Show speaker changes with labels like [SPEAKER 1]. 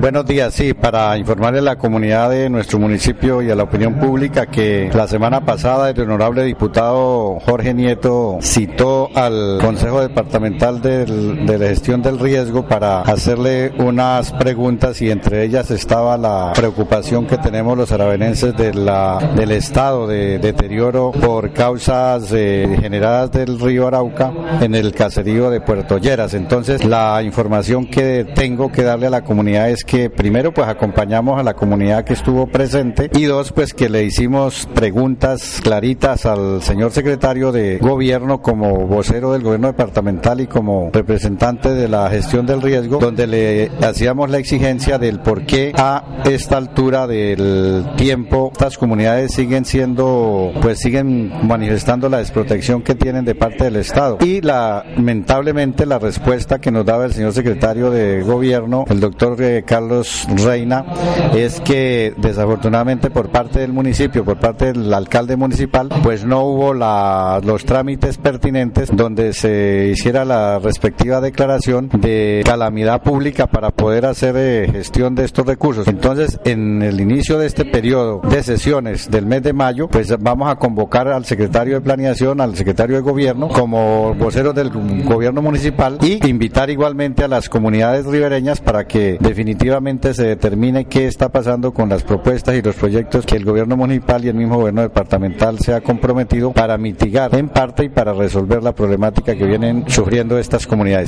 [SPEAKER 1] Buenos días, sí, para informarle a la comunidad de nuestro municipio y a la opinión pública que la semana pasada el honorable diputado Jorge Nieto citó al Consejo Departamental de la Gestión del Riesgo para hacerle unas preguntas y entre ellas estaba la preocupación que tenemos los aravenenses de la, del estado de deterioro por causas eh, generadas del río Arauca en el caserío de Puerto Lleras. Entonces, la información que tengo que darle a la comunidad es que primero pues acompañamos a la comunidad que estuvo presente y dos pues que le hicimos preguntas claritas al señor secretario de gobierno como vocero del gobierno departamental y como representante de la gestión del riesgo donde le hacíamos la exigencia del por qué a esta altura del tiempo estas comunidades siguen siendo pues siguen manifestando la desprotección que tienen de parte del Estado. Y lamentablemente la respuesta que nos daba el señor secretario de gobierno el doctor eh, Carlos Reina es que desafortunadamente por parte del municipio, por parte del alcalde municipal, pues no hubo la, los trámites pertinentes donde se hiciera la respectiva declaración de calamidad pública para poder hacer eh, gestión de estos recursos. Entonces, en el inicio de este periodo de sesiones del mes de mayo, pues vamos a convocar al secretario de planeación, al secretario de gobierno, como voceros del gobierno municipal y invitar igualmente a las comunidades ribereñas para que definitivamente se determine qué está pasando con las propuestas y los proyectos que el gobierno municipal y el mismo gobierno departamental se ha comprometido para mitigar en parte y para resolver la problemática que vienen sufriendo estas comunidades.